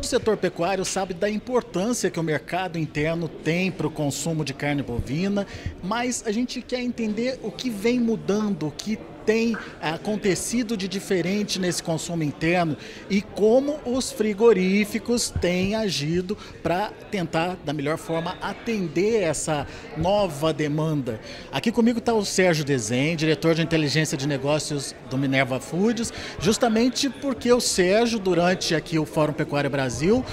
Todo o setor pecuário sabe da importância que o mercado interno tem para o consumo de carne bovina, mas a gente quer entender o que vem mudando, o que tem acontecido de diferente nesse consumo interno e como os frigoríficos têm agido para tentar, da melhor forma, atender essa nova demanda. Aqui comigo está o Sérgio Desen, diretor de inteligência de negócios do Minerva Foods, justamente porque o Sérgio, durante aqui o Fórum Pecuário Brasil,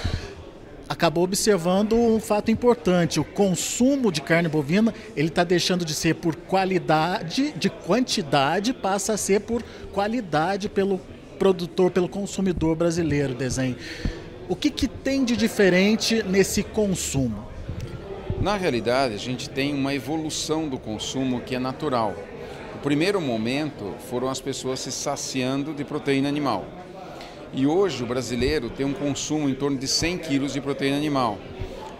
acabou observando um fato importante: o consumo de carne bovina ele está deixando de ser por qualidade, de quantidade, passa a ser por qualidade pelo produtor, pelo consumidor brasileiro. Desenho. O que, que tem de diferente nesse consumo? Na realidade, a gente tem uma evolução do consumo que é natural. O primeiro momento foram as pessoas se saciando de proteína animal. E hoje o brasileiro tem um consumo em torno de 100 quilos de proteína animal.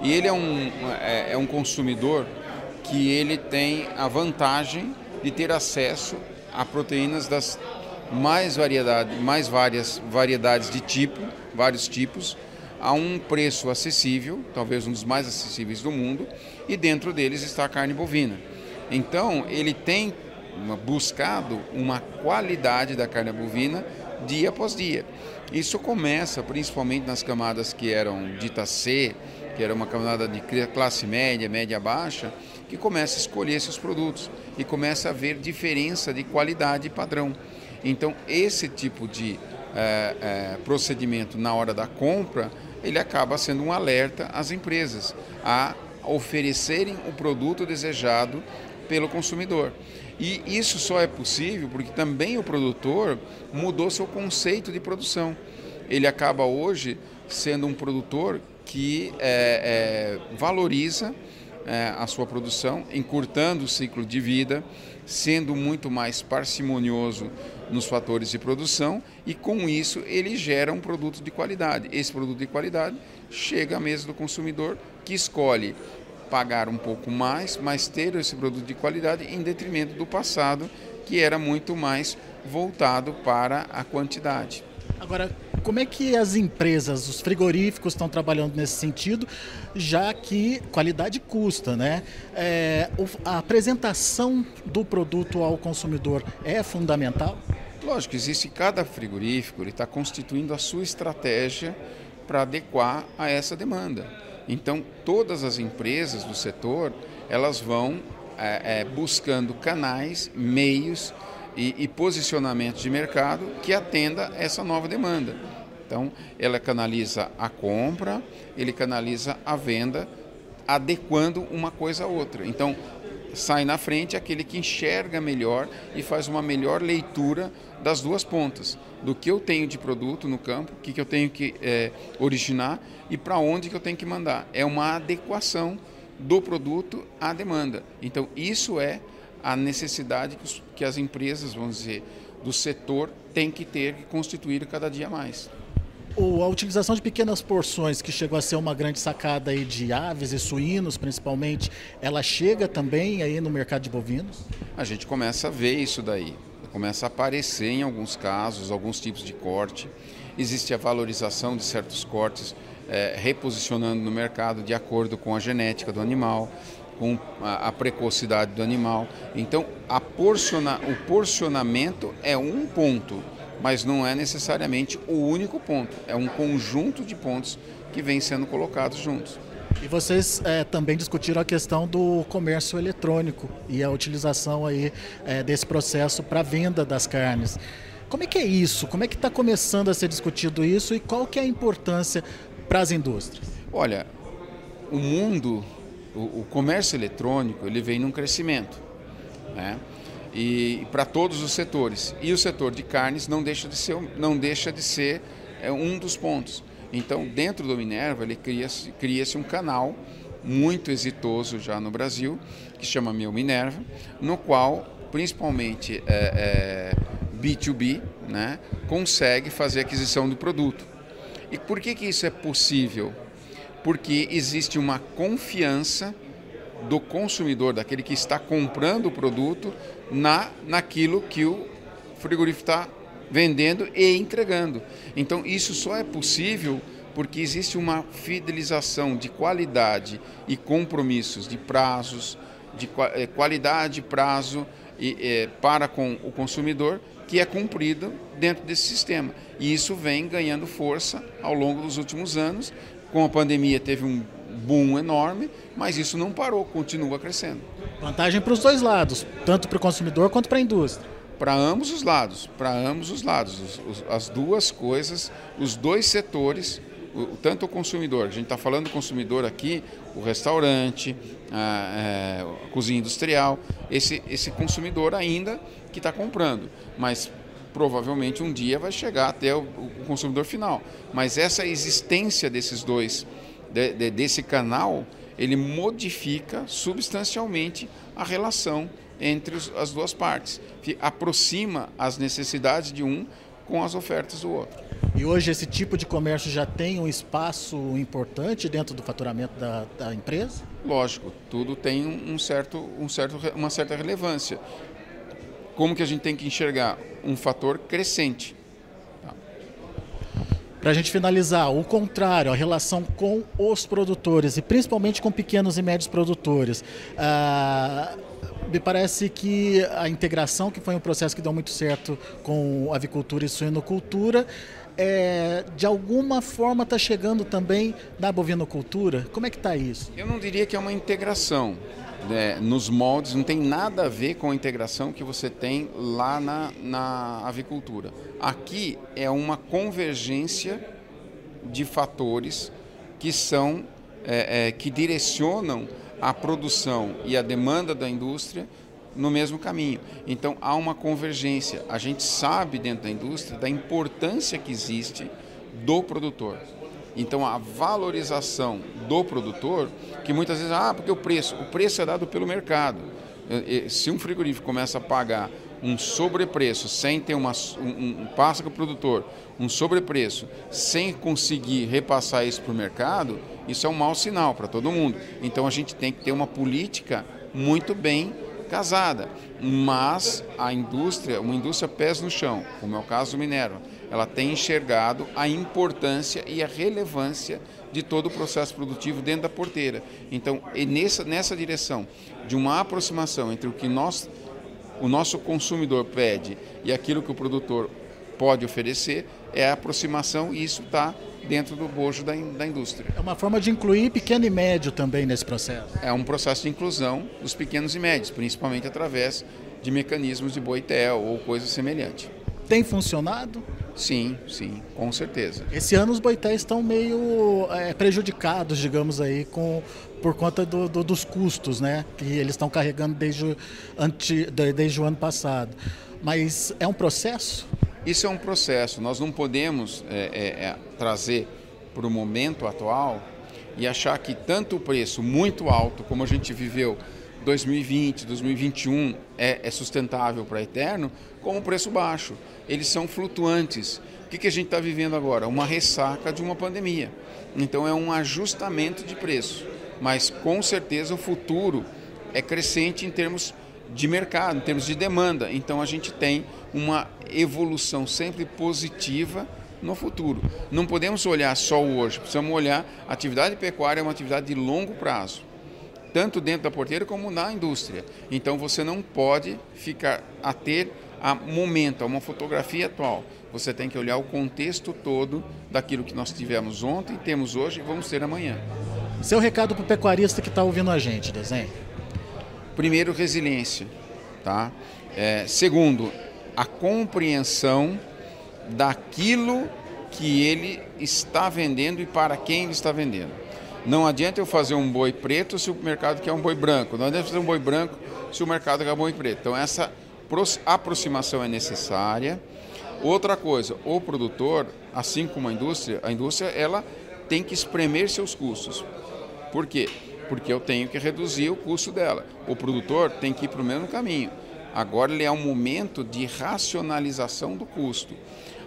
E ele é um, é, é um consumidor que ele tem a vantagem de ter acesso a proteínas das mais variedade, mais várias variedades de tipo, vários tipos, a um preço acessível, talvez um dos mais acessíveis do mundo, e dentro deles está a carne bovina. Então, ele tem buscado uma qualidade da carne bovina dia após dia. Isso começa principalmente nas camadas que eram ditas C, que era uma camada de classe média, média baixa, que começa a escolher seus produtos e começa a ver diferença de qualidade e padrão. Então, esse tipo de é, é, procedimento na hora da compra, ele acaba sendo um alerta às empresas a oferecerem o produto desejado pelo consumidor. E isso só é possível porque também o produtor mudou seu conceito de produção. Ele acaba hoje sendo um produtor que é, é, valoriza é, a sua produção, encurtando o ciclo de vida, sendo muito mais parcimonioso nos fatores de produção e com isso ele gera um produto de qualidade. Esse produto de qualidade chega à mesa do consumidor que escolhe pagar um pouco mais, mas ter esse produto de qualidade em detrimento do passado, que era muito mais voltado para a quantidade. Agora, como é que as empresas, os frigoríficos estão trabalhando nesse sentido, já que qualidade custa, né? É, a apresentação do produto ao consumidor é fundamental? Lógico, existe cada frigorífico, ele está constituindo a sua estratégia para adequar a essa demanda. Então, todas as empresas do setor, elas vão é, é, buscando canais, meios e, e posicionamentos de mercado que atenda essa nova demanda. Então, ela canaliza a compra, ele canaliza a venda, adequando uma coisa a outra. Então, sai na frente aquele que enxerga melhor e faz uma melhor leitura das duas pontas, do que eu tenho de produto no campo, o que, que eu tenho que é, originar e para onde que eu tenho que mandar. É uma adequação do produto à demanda. Então, isso é a necessidade que, os, que as empresas, vamos dizer, do setor têm que ter que constituir cada dia mais a utilização de pequenas porções, que chegou a ser uma grande sacada aí de aves e suínos, principalmente, ela chega também aí no mercado de bovinos? A gente começa a ver isso daí. Começa a aparecer em alguns casos, alguns tipos de corte. Existe a valorização de certos cortes, é, reposicionando no mercado de acordo com a genética do animal, com a, a precocidade do animal. Então, porciona, o porcionamento é um ponto mas não é necessariamente o único ponto, é um conjunto de pontos que vem sendo colocados juntos. E vocês é, também discutiram a questão do comércio eletrônico e a utilização aí é, desse processo para venda das carnes. Como é que é isso? Como é que está começando a ser discutido isso e qual que é a importância para as indústrias? Olha, o mundo, o, o comércio eletrônico, ele vem num crescimento, né? E para todos os setores. E o setor de carnes não deixa de ser, não deixa de ser é, um dos pontos. Então, dentro do Minerva, ele cria-se cria um canal muito exitoso já no Brasil, que chama Meu Minerva, no qual, principalmente é, é, B2B, né, consegue fazer aquisição do produto. E por que, que isso é possível? Porque existe uma confiança do consumidor, daquele que está comprando o produto, na naquilo que o frigorífico está vendendo e entregando. Então isso só é possível porque existe uma fidelização de qualidade e compromissos de prazos, de eh, qualidade, prazo e, é, para com o consumidor que é cumprido dentro desse sistema. E isso vem ganhando força ao longo dos últimos anos. Com a pandemia teve um boom enorme, mas isso não parou, continua crescendo. Vantagem para os dois lados, tanto para o consumidor quanto para a indústria. Para ambos os lados, para ambos os lados, os, os, as duas coisas, os dois setores o, tanto o consumidor, a gente está falando do consumidor aqui, o restaurante, a, é, a cozinha industrial, esse, esse consumidor ainda que está comprando, mas provavelmente um dia vai chegar até o, o consumidor final. Mas essa existência desses dois, de, de, desse canal, ele modifica substancialmente a relação entre os, as duas partes, que aproxima as necessidades de um com as ofertas do outro. E hoje esse tipo de comércio já tem um espaço importante dentro do faturamento da, da empresa? Lógico, tudo tem um certo, um certo, uma certa relevância. Como que a gente tem que enxergar? Um fator crescente. Para a gente finalizar, o contrário, a relação com os produtores e principalmente com pequenos e médios produtores. Ah, me parece que a integração, que foi um processo que deu muito certo com avicultura e suinocultura, é, de alguma forma está chegando também na bovinocultura? Como é que está isso? Eu não diria que é uma integração. Né? Nos moldes não tem nada a ver com a integração que você tem lá na, na avicultura. Aqui é uma convergência de fatores que são é, é, que direcionam a produção e a demanda da indústria no mesmo caminho. Então há uma convergência. A gente sabe dentro da indústria da importância que existe do produtor. Então a valorização do produtor, que muitas vezes, ah, porque o preço, o preço é dado pelo mercado. Se um frigorífico começa a pagar um sobrepreço sem ter uma, um, um passa para o produtor, um sobrepreço sem conseguir repassar isso para o mercado, isso é um mau sinal para todo mundo. Então a gente tem que ter uma política muito bem casada. Mas a indústria, uma indústria pés no chão, como é o caso do Minerva, ela tem enxergado a importância e a relevância de todo o processo produtivo dentro da porteira. Então, nessa, nessa direção de uma aproximação entre o que nós, o nosso consumidor pede e aquilo que o produtor pode oferecer, é a aproximação e isso está dentro do bojo da, da indústria. É uma forma de incluir pequeno e médio também nesse processo. É um processo de inclusão dos pequenos e médios, principalmente através de mecanismos de boitel ou coisa semelhante. Tem funcionado? Sim, sim, com certeza. Esse ano os boitéis estão meio é, prejudicados, digamos aí, com, por conta do, do, dos custos, né? Que eles estão carregando desde, anti, desde o ano passado. Mas é um processo? Isso é um processo, nós não podemos é, é, é trazer para o momento atual e achar que tanto o preço muito alto, como a gente viveu 2020, 2021, é, é sustentável para eterno, como o preço baixo. Eles são flutuantes. O que, que a gente está vivendo agora? Uma ressaca de uma pandemia. Então é um ajustamento de preço. Mas com certeza o futuro é crescente em termos de mercado, em termos de demanda. Então a gente tem uma evolução sempre positiva no futuro. Não podemos olhar só o hoje, precisamos olhar a atividade pecuária é uma atividade de longo prazo, tanto dentro da porteira como na indústria. Então você não pode ficar a ter a momento, a uma fotografia atual. Você tem que olhar o contexto todo daquilo que nós tivemos ontem, temos hoje e vamos ter amanhã. Seu recado para o pecuarista que está ouvindo a gente, desenho? Primeiro, resiliência. Tá? É, segundo, a compreensão daquilo que ele está vendendo e para quem ele está vendendo. Não adianta eu fazer um boi preto se o mercado quer um boi branco. Não adianta fazer um boi branco se o mercado quer um boi preto. Então, essa aproximação é necessária. Outra coisa, o produtor, assim como a indústria, a indústria ela tem que espremer seus custos. Por quê? Porque eu tenho que reduzir o custo dela. O produtor tem que ir para o mesmo caminho. Agora ele é um momento de racionalização do custo.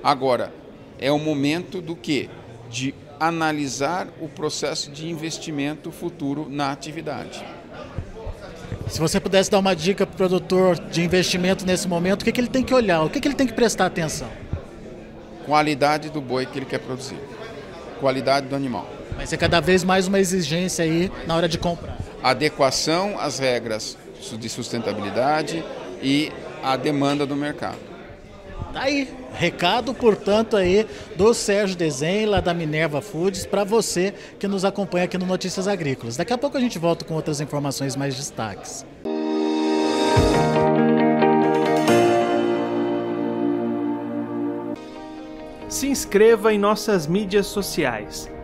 Agora, é o momento do que? De analisar o processo de investimento futuro na atividade. Se você pudesse dar uma dica para o produtor de investimento nesse momento, o que, que ele tem que olhar? O que, que ele tem que prestar atenção? Qualidade do boi que ele quer produzir. qualidade do animal. Mas é cada vez mais uma exigência aí na hora de comprar. Adequação às regras de sustentabilidade e a demanda do mercado. Tá aí, recado, portanto, aí do Sérgio Desenho, lá da Minerva Foods, para você que nos acompanha aqui no Notícias Agrícolas. Daqui a pouco a gente volta com outras informações mais destaques. Se inscreva em nossas mídias sociais.